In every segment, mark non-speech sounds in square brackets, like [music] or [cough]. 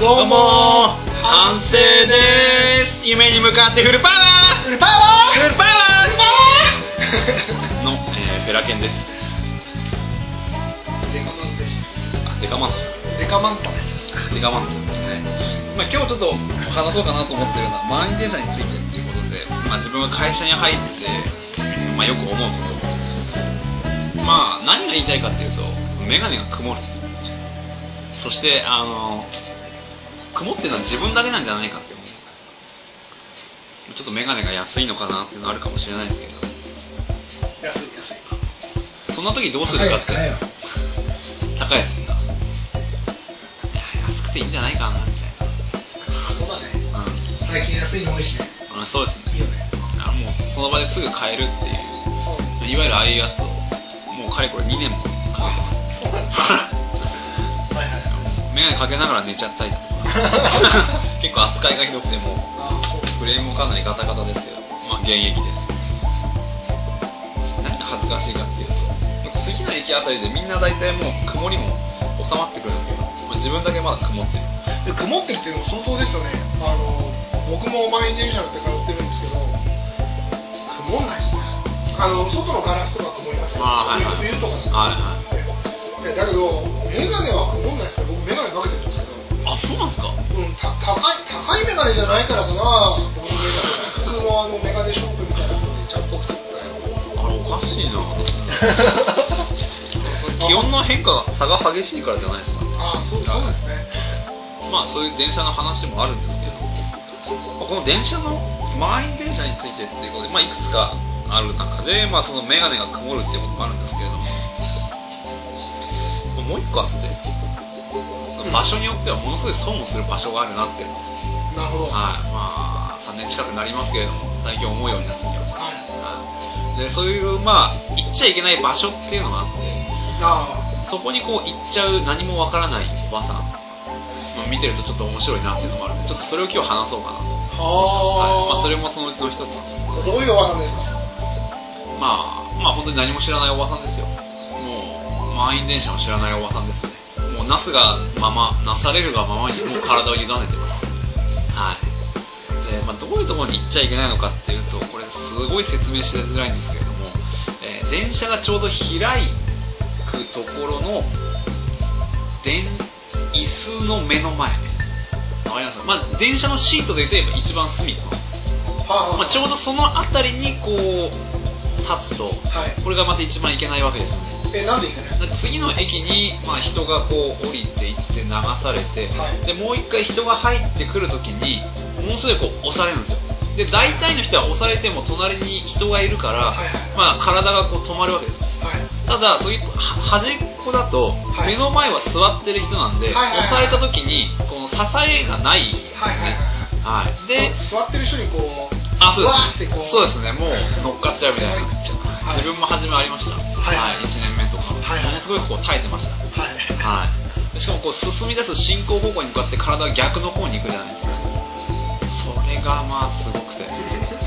どうも反省です。夢に向かってフルパワー。フルパワー？フルパワフルパワー？の、えー、ベラケンです。ーデカマンです。あデカマン。デカマンタです。デカマンですね、まあ、今日ちょっと話そうかなと思ってるのは満員電車についてっていうことで、まあ、自分が会社に入って、まあ、よく思うこと。まあ何が言いたいかっていうと眼鏡が曇る。そしてあの曇ってるのは自分だけなんじゃないかって思う。ちょっと眼鏡が安いのかなっていうのあるかもしれないですけど。安い安いそんな時どうするかって。高いですんだいや安くていいんじゃないかなみたいそうだね。なうん。最近安いの多いしね。あそうですね。いいよね。あもうその場ですぐ買えるっていう。いわゆるああいうやつをもうかれこれ2年もかけてます眼鏡かけながら寝ちゃったりとか。[laughs] 結構扱いがひどくてもうフレームもかなりガタガタですけどまあ現役です。何が恥ずかしいかっていうと次の駅あたりでみんな大体もう曇りも収まってくるんですけど、まあ自分だけまだ曇ってる。で曇ってるっていうのも相当ですよね。あの僕も満員電車って通ってるんですけど曇んないですね。あの外のガラスとか曇りますよ。あーはいはい。冬とかですはいはでだけど眼鏡は曇んないです鏡かけてるんですけどあそうなんですか？うん、た高い高いメガネじゃないからかな、僕のメガネ普通のあのメガネショップみたいなのでちゃんと作ったよ。あれおかしいな。[laughs] 気温の変化が差が激しいからじゃないですか。あそうそうですね。まあそういう電車の話もあるんですけど、まあこの電車の満員電車についてっていうことで、まあ、いくつかある中で、まあ、その眼鏡が曇るっていうこともあるんですけれども。もう一個あって場所によってはものすごい損をする場所があるなって、はいなるほど。はまあ、3年近くなりますけれども最近思うようになってきました、い。はい、でそういう、まあ、行っちゃいけない場所っていうのがあってあそこにこう行っちゃう何もわからないおばさん、まあ見てるとちょっと面白いなっていうのもあるんでちょっとそれを今日話そうかなと、あ。はい。まあ、はそれもそのうちの一つ。どういうおばさんですか？まあまあ本当に何も知らないおばさんですよ。もう満員電車を知らないおばさんですねなすがままなされるがままにもう体を委ねてます。はい。で、まあ、どういうところに行っちゃいけないのかっていうとこれすごい説明しづらいんですけれども、えー電車がちょうど開くところの電椅子の目の前。わかります？か、まあ、電車のシートで言えば一番隅。っこはまあ、ちょうどその辺りにこう立つとはい。これがまた一番いけないわけですねえ、なんでいけないだから次の駅に、まあ、人がこう降りていって流されて、はいでもう一回人が入ってくるときにものすごいこう押されるんですよで大体の人は押されても隣に人がいるから、はいはいまあ、体がこう止まるわけですはい。ただそういうは端っこだとはい目の前は座ってる人なんで、はいはいはい押された時にこの支えがない、はいはいはい。はい、で座ってる人にこう、あ、そうです。そうですね。もう乗っかっちゃうみたいな。はい自分も初めありました。はい1年目とか。はいものすごいこう耐えてました。はい。はい。しかもこう進み出す進行方向に向かって体が逆の方に行くじゃないですか。それがまあすごくて。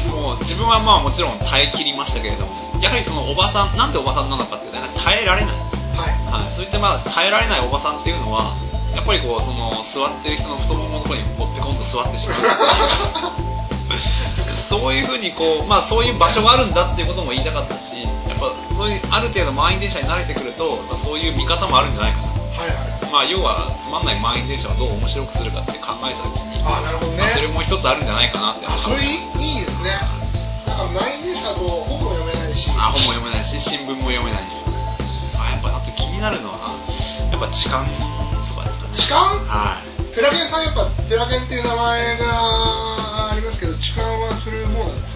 もう自分はまあもちろん耐えきりましたけれども、やはりそのおばさん、なんでおばさんなのかって、耐えられない。はい。はい。そういったまあ耐えられないおばさんっていうのは、やっぱりこう、その座ってる人の太もものところにポッてコンと座ってしまう。[laughs] そういうふうにこう、まあそういう場所があるんだっていうことも言いたかったし、そういうある程度満員電車に慣れてくると、まあそういう見方もあるんじゃないかな。はいはい。まあ要はつまんない満員電車をどう面白くするかって考えたときに、あ、なるほどね。まあそれも一つあるんじゃないかなって。あ、それいいですね。なんか満員電車だと本も読めないし。あ本も読めないし、新聞も読めないし。あやっぱあと気になるのは、やっぱ痴漢とかですかね。痴漢はい。テラケンさんやっぱテラケンっていう名前がありますけど痴漢はするものなんです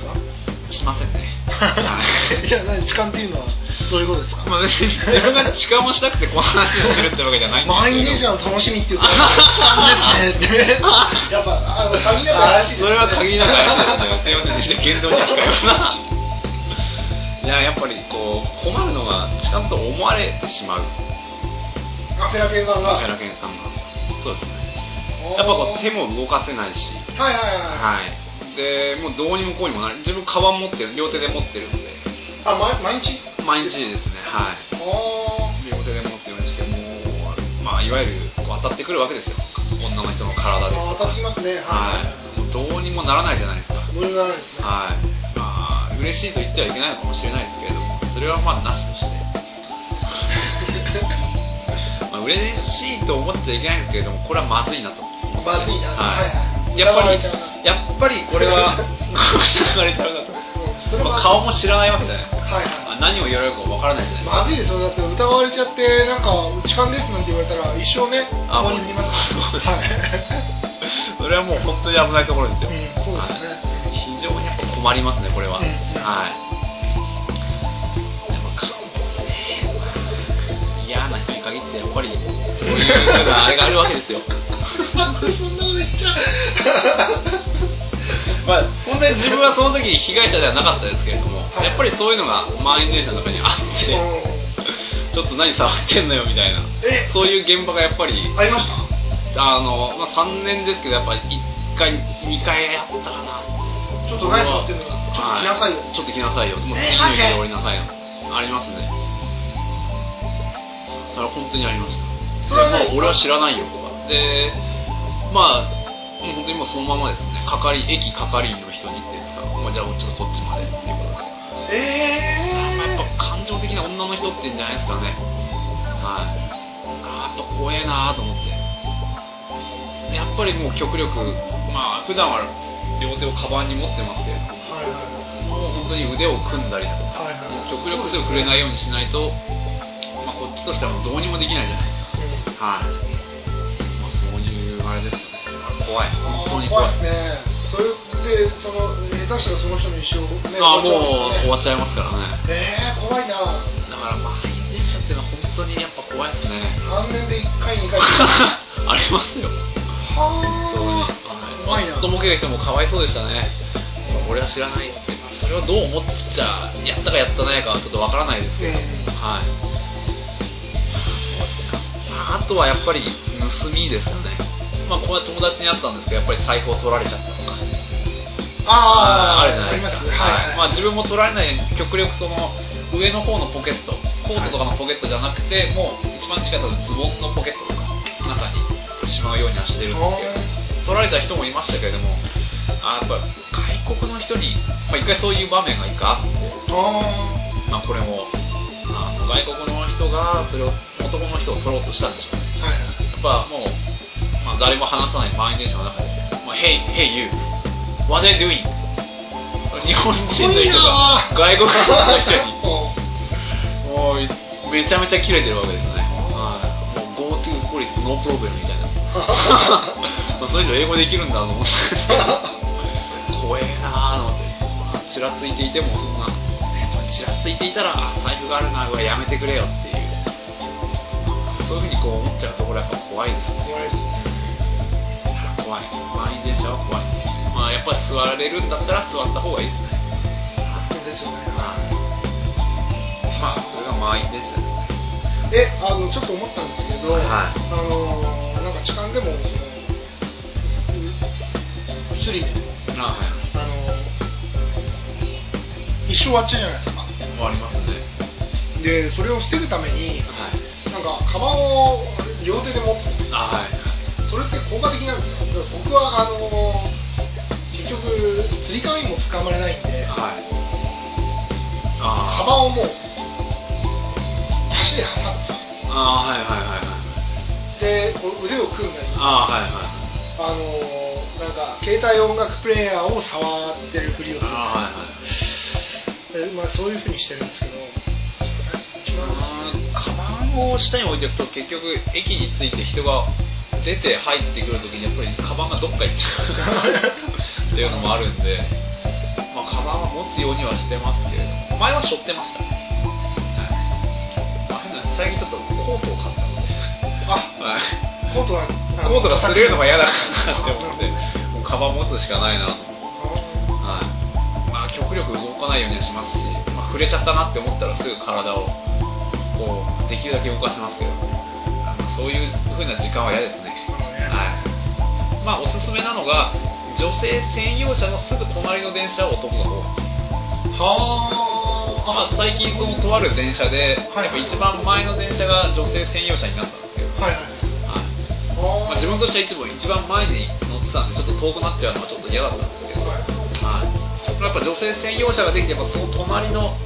か？しませんね。はいじゃあ何痴漢っていうのはどういうことですか？まあ別に自分が痴漢をしたくてこの話をしてるってわけじゃないんですけど。満員電車の楽しみっていうか。痴漢ですねってやっぱあの限りなく怪しいですねそれは限りなく怪しいですよすいません言動には控えますないややっぱりこう困るのが痴漢と思われてしまう。ラケンさんがペラケンさんが。そうですね。やっぱこう手も動かせないし。はいはいはい、はいでもうどうにもこうにもなる。自分カバン持ってる両手で持ってるんで。あま毎日？毎日ですねはい。お両手で持つようにしてもうまあいわゆるこう当たってくるわけですよ。女の人の体で当たってますね。はい、もうどうにもならないじゃないですか。無理がないですね。はい。まあ嬉しいと言ってはいけないのかもしれないですけれどもそれはまあなしとして。[laughs] まあ嬉しいと思っちゃいけないんですけれどもこれはまずいなと。まずいなはいはいはいやっぱりやっぱりこれは疑われちゃうなとうんそれまあま顔も知らないわけじゃないですかはい。はいあ何を言われるかわからないじゃない。ですかまずいですよだって疑われちゃってなんか痴漢ですなんて言われたら一生ねあここに振りますもうはい。[laughs] それはもう本当に危ないところですよ、うんそうですね。はい。非常にやっぱ困りますねこれは、うん。はい。嫌な人に限ってやっぱりそういうあれがあるわけですよ [laughs] まあ本当に自分はその時被害者ではなかったですけれども、はい。やっぱりそういうのが満員電車の中にあって、ちょっと何触ってんのよみたいなえ？そういう現場がやっぱりありました？あの、まあ、3年ですけどやっぱり1回2回やったかな。ちょっと何触ってんのちょっと来なさいよ。はちょっと来なさいよ。もうえー次の日で降りなさいよ。ありますね。それは本当にありました。それはね俺は知らないよとか。でまあもう本当にもうそのままですね。係駅係員の人にってですか、まあ、じゃあちょっとこっちまでっていうことで。えやっぱ感情的な女の人ってんじゃないですかね。はい。あーやっぱ怖えなーと思って。でやっぱりもう極力まあ普段は両手をカバンに持ってますけれど。もはいはい。もう本当に腕を組んだりだとか、はいはい。もう極力手を触れないようにしないと、まあ、こっちとしてはもうどうにもできないじゃないですか。はい。まあ、そういうあれですよね。怖い。本当に怖い。ですねそれでその下手したらその人の一生ねああ、もう終わっっちゃいますからね。えー、怖いなだから満員電車ってのは本当にやっぱ怖いですね。3年で1回2回 [laughs] ありますよ。は怖いなはい。とぼける人もかわいそうでしたね。俺は知らないって。それをどう思っちゃ、やったかやったないかはちょっとわからないですけど、うんはい。あとはやっぱり盗みですよね。まあ、これは友達にあったんですけど、やっぱり財布を取られちゃったとか。あああるじゃないですか。はい。はい、まあ、自分も取られない極力その上の方のポケット、コートとかのポケットじゃなくて、もう一番近いところズボンのポケットとか中にしまうようにはしてるんですけど、取られた人もいましたけれども、あやっぱ外国の人に、まあ、一回そういう場面が一回あって、あまあ、これもあの外国の人がそれを男の人を取ろうとしたんでしょうね。はい。やっぱもう、まあ、誰も話さない満員電車の中で、まあ、Hey, hey you, what are you doing? 日本人の人が外国人の人にもうめちゃめちゃキレてるわけですよね。もう Go to police, no problem みたいな。そういうの英語できるんだと思って。怖えなーと思って。ちらついていても、そんな、ちらついていたら、財布があるな、やめてくれよっていう。そういうふうにこう思っちゃうところやっぱ怖いですね。怖い。満員電車は怖い。まあやっぱり座れるんだったら座った方がいいですね。そうですよねまあそれが満員電車ですね。えあのちょっと思ったんですけど、はいあのなんか痴漢でもそのスリであはい。あの一生終わっちゃうじゃないですか終わりますね。でそれを防ぐためにはい。なんかカバンを両手で持つあはい。それって効果的なんですか？僕はあの結局釣り革にも捕まれないんではい。カあバンをもう足で挟むああはいはいはいはい。で腕を組んだりあはいはい。あのなんか携帯音楽プレイヤーを触ってるふりをするあはいはい。でまあ、そういうふうにしてるんですけどカバンを下に置いておくと結局駅に着いて人が出て入ってくるときにやっぱりカバンがどっか行っちゃうっていうのもあるんで、まあ、カバンは持つようにはしてますけれども前は背負ってました、はい。最近ちょっとコートを買ったので、あはい、コートはコートが擦れるのが嫌だなって思ってもうカバン持つしかないなとはい。まあ、極力動かないようにはしますし、まあ、触れちゃったなって思ったらすぐ体をこうできるだけ動かしますけどそういう風な時間は嫌ですね、はい。まあ、おすすめなのが女性専用車のすぐ隣の電車は男が多いはまあ、最近そのとある電車で、はい。やっぱ一番前の電車が女性専用車になったんですけど、はい。はい。はいまあ、自分分としてはいつも一番前に乗ってたんでちょっと遠くなっちゃうのはちょっと嫌だったんですけど、はい、やっぱ女性専用車ができてやっぱその隣の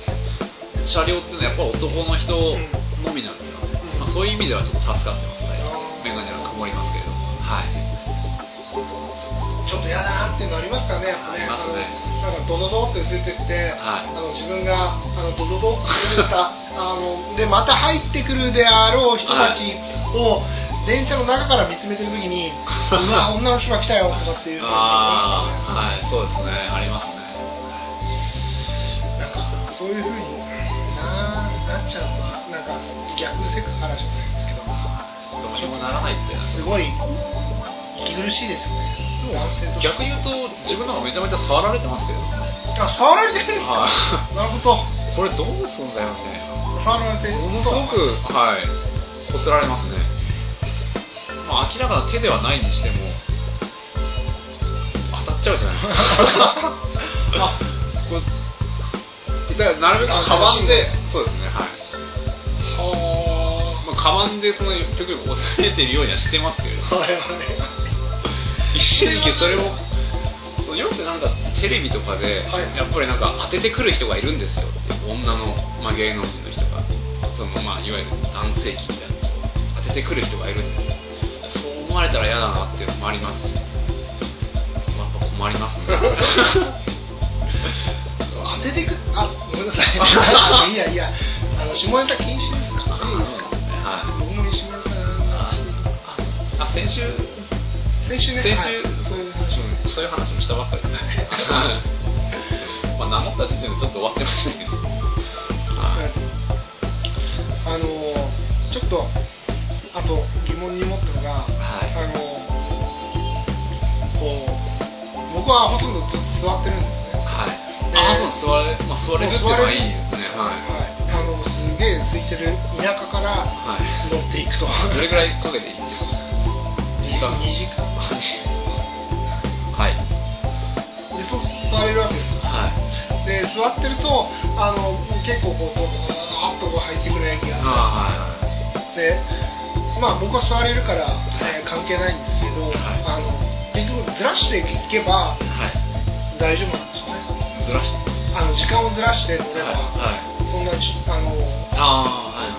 車両っていうのはやっぱ男の人のみなんですそういう意味ではちょっと助かってますね。メガネは曇りますけれどはい。ちょっと嫌だなっていうのありますからね、やっぱね。ありますねなんかドドドって出てって、はい。あの自分があのドドドって出てた [laughs] あのでまた入ってくるであろう人たちを、電車の中から見つめてる時に、うわ女の人が来たよとかっていう。ああはいそうですね。ありますねなんかそういう風にななっちゃうなんか逆セクハラじゃないですけど、どうしようもならないってすごい息苦しいですよね。男性として逆に言うと自分の方がめちゃめちゃ触られてますけど。あ触られてるんですか？はなるほど。これどうすんだよね。触られてる。ものすごくはいこすられますね。まあ明らかな手ではないにしても当たっちゃうじゃない。ですかあ [laughs] これだからなるべくカバンでそうですねはいカバンでその極力抑えてるようにはしてますけれど。[laughs] 一時期それをそうよくなんかテレビとかで、はい。やっぱりなんか当ててくる人がいるんですよ。女の、まあ、芸能人の人が。その、まあ、いわゆる男性器みたいな当ててくる人がいるんですそう思われたら嫌だなっていうのもあります。し、まあ、やっぱ困りますね。[laughs] 当ててくあごめんなさい。あ [laughs] いいやいいやあの下ネタ禁止ですあ先週？先週ね。先週、はい。そういう話をうんそういう話もしたばっかりですね。[laughs] まあ名乗った時点でちょっと終わってましたけど。はい。あのちょっとあと疑問に思ったのが、はい。あのこう僕はほとんどずっと座ってるんですね。はい。であ、そう、座れ、まあ、座れるってはいいですね。ははい、あのすげえ空いてる田舎からい。はい。乗っていくと。どれぐらいかけていいんですか。時間。2時間はい。でそう座れるわけですはい。で座ってるとあの結構こうあっとこう入ってくる駅があでまあ僕は座れるから、えー関係ないんですけど、はいあの結局ずらしていけばあ。はい。大丈夫なんですよねずらして。あの時間をずらして乗れば、はい。はい。そんなじあのああ、は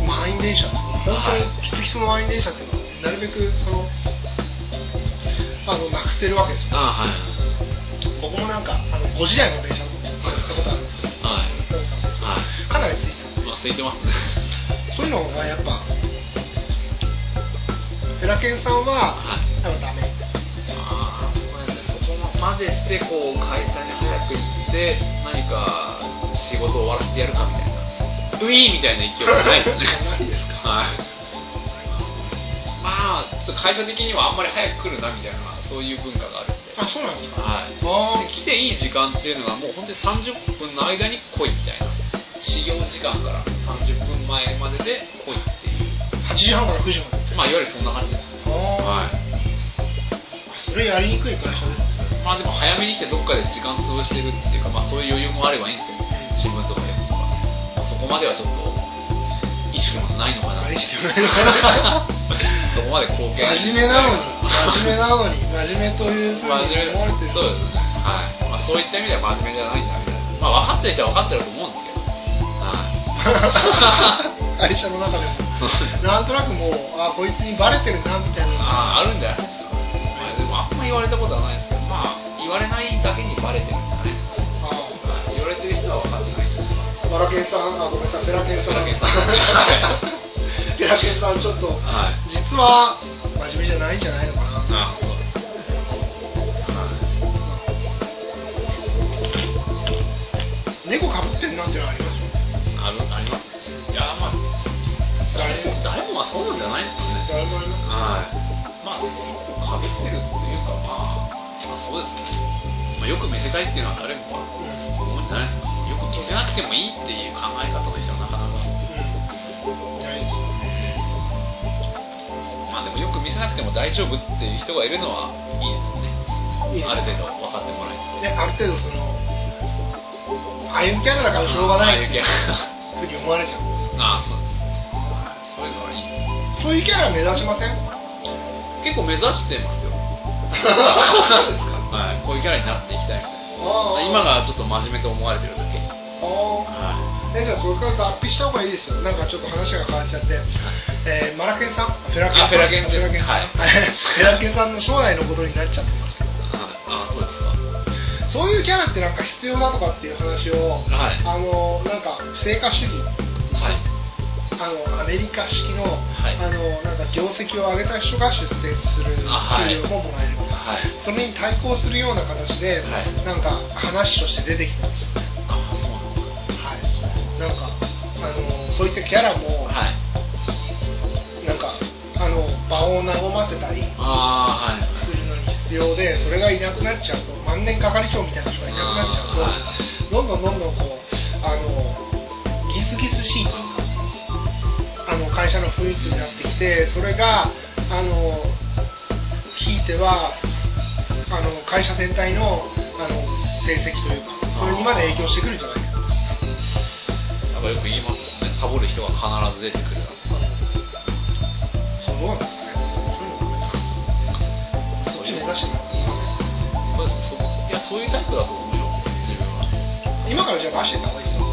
い。満員電車本当にはい人人の満員電車っていうのはなるべくそのあのなくせるわけですよああ、はい。僕もなんかあの5時台の電車乗ったことあるんですけどはい。はい。かなり空いてたまあ、空いてますね。そういうのがやっぱフェラケンさんははい。やっぱダメああ、そうですね。そこまでして、こう、会社に早く行って、何か仕事を終わらせてやるかみたいな。ウィーみたいな勢いはないですね。ないですか [laughs] はい。まあ、会社的にはあんまり早く来るなみたいな、そういう文化があるんで。あそうなんですか？はい。あで来ていい時間っていうのがもう本当に30分の間に来いみたいな。始業時間から30分前までで来いっていう。あ8時半から9時までまあ、いわゆるそんな感じですね。はい。それやりにくい会社ですまあでも早めに来てどっかで時間潰してるっていうか、まあそういう余裕もあればいいんですけど、新聞とか読むとか、まあそこまではちょっと意識もないのかな。意識もないのかなそこまで貢献真面目なのに真面目なのに真面目というふうに思われてるそうですね。はい。まあそういった意味では真面目じゃないんだみたいな。まあ分かってる人は分かってると思うんですけど。はい。[laughs] 会社の中でもなんとなくもうあこいつにバレてるなみたいなああ、あるんじゃないですか。まあでもあんま言われたことはないですけど、まあ言われないだけにバレてるんだね。あはい言われてる人は分かってラケンさんあごめんなさいペラケンさんペラケンさんちょっとはい。実は真面目じゃないんじゃないのかなあそうです。猫かぶってんなってのはあります？よあるあります。いや、まあ、誰も、誰もはそうなんじゃないですかね。誰もありますはい。まあ、かぶってるっていうか、まあ、まあ、そうですね。まあ、よく見せたいっていうのは誰もが思うんじゃないですか。よく見せなくてもいいっていう考え方の人はなかなか。まあでもよく見せなくても大丈夫っていう人がいるのはいいですね。ある程度分かってもらえて。ね、ある程度そのああいうキャラだからしょうがないっていうキャラふうに思われちゃうんですああ、そう。そういうのはいい。そういうキャラ目立ちません結構目指してますよ [laughs] はいこういうキャラになっていきたいみたいあーな今がちょっと真面目と思われてるだけあはーえじゃあそれから脱皮した方がいいですよ。なんかちょっと話が変わっちゃって、えーマラケンさん。フェラケンさん。あフェラケンさん、はい。フェラケンさんの将来のことになっちゃってます。けどいはいあそうですか。そういうキャラってなんか必要だとかっていう話を、はい。あのなんか成果主義。はい。あのアメリカ式の,、はい。あのなんか業績を上げた人が出世するあはい。給料ももらえるとか、はい。それに対抗するような形で、はい。なんか話として出てきてますよなんかあのそういったキャラも、かはい。なんかあの場を和ませたりするのに必要でそれがいなくなっちゃうと万年係長みたいな人がいなくなっちゃうと、はどんどんどんどんこうあのギスギスしいあの会社の雰囲気になってきてそれがあのひいてはあの会社全体のあの成績というかそれにまで影響してくるんじゃないかなんかよく言いますよね。サボる人が必ず出てくるそうどうなんですかね。そういうのそっち目指していやそういうタイプだと思うよ。自分は。今からじゃあ出していった方がいいですよ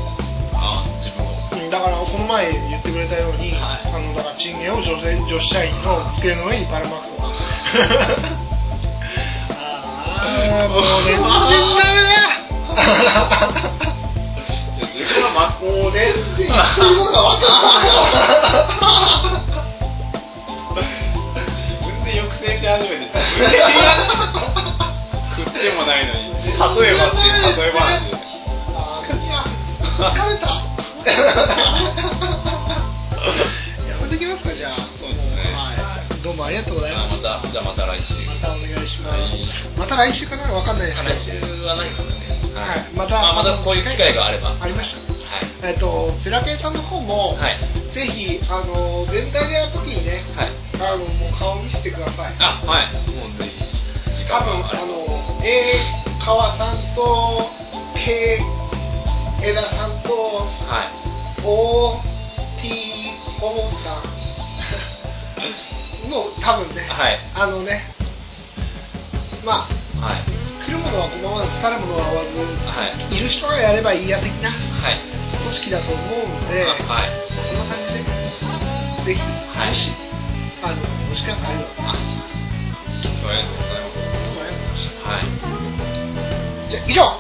あ自分を。うんだからこの前言ってくれたように、はい。あのだからチンゲを女性女子社員の机の上にばらまくとか。[laughs] ああもう全然ダ自分はまメだもう全然言ってることが分かんないよ自分で抑制し始めて例えばっていう例え話であーいや疲れたやめときまた来週、かなわかんないです来週はないかなねはいまたまたこういう機会があればありましたえっと、フェラケンさんの方も、はい。ぜひ、あの、全体でやるときにね、はい。あの、もう顔見せてください。あはい。もうぜひ時多分、あの、A 川さんと、K 枝さんと、はい。O T おもさんの、多分ね、はい。あのね、まあ、はい。来るものはこのまま去るものは追わはい。ず、いる人がやればいいや的な。はい組織だと思うんで、あはい。そんな感じで、ぜひ、はい。もし、あの、お時間があれば、ありがとうございます。はい。じゃあ、以上